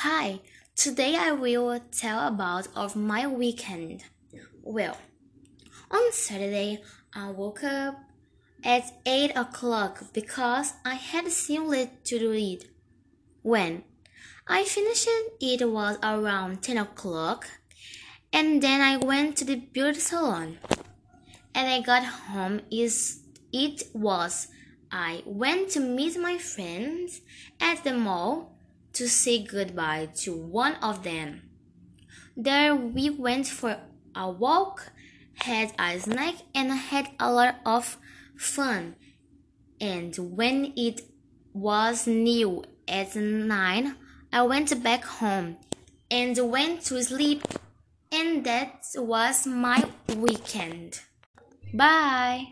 Hi, today I will tell about of my weekend. Well, on Saturday I woke up at 8 o'clock because I had simply to do it. When I finished it was around 10 o'clock and then I went to the beauty salon. And I got home is it was I went to meet my friends at the mall to say goodbye to one of them. There we went for a walk, had a snack, and had a lot of fun. And when it was new at nine, I went back home and went to sleep. And that was my weekend. Bye.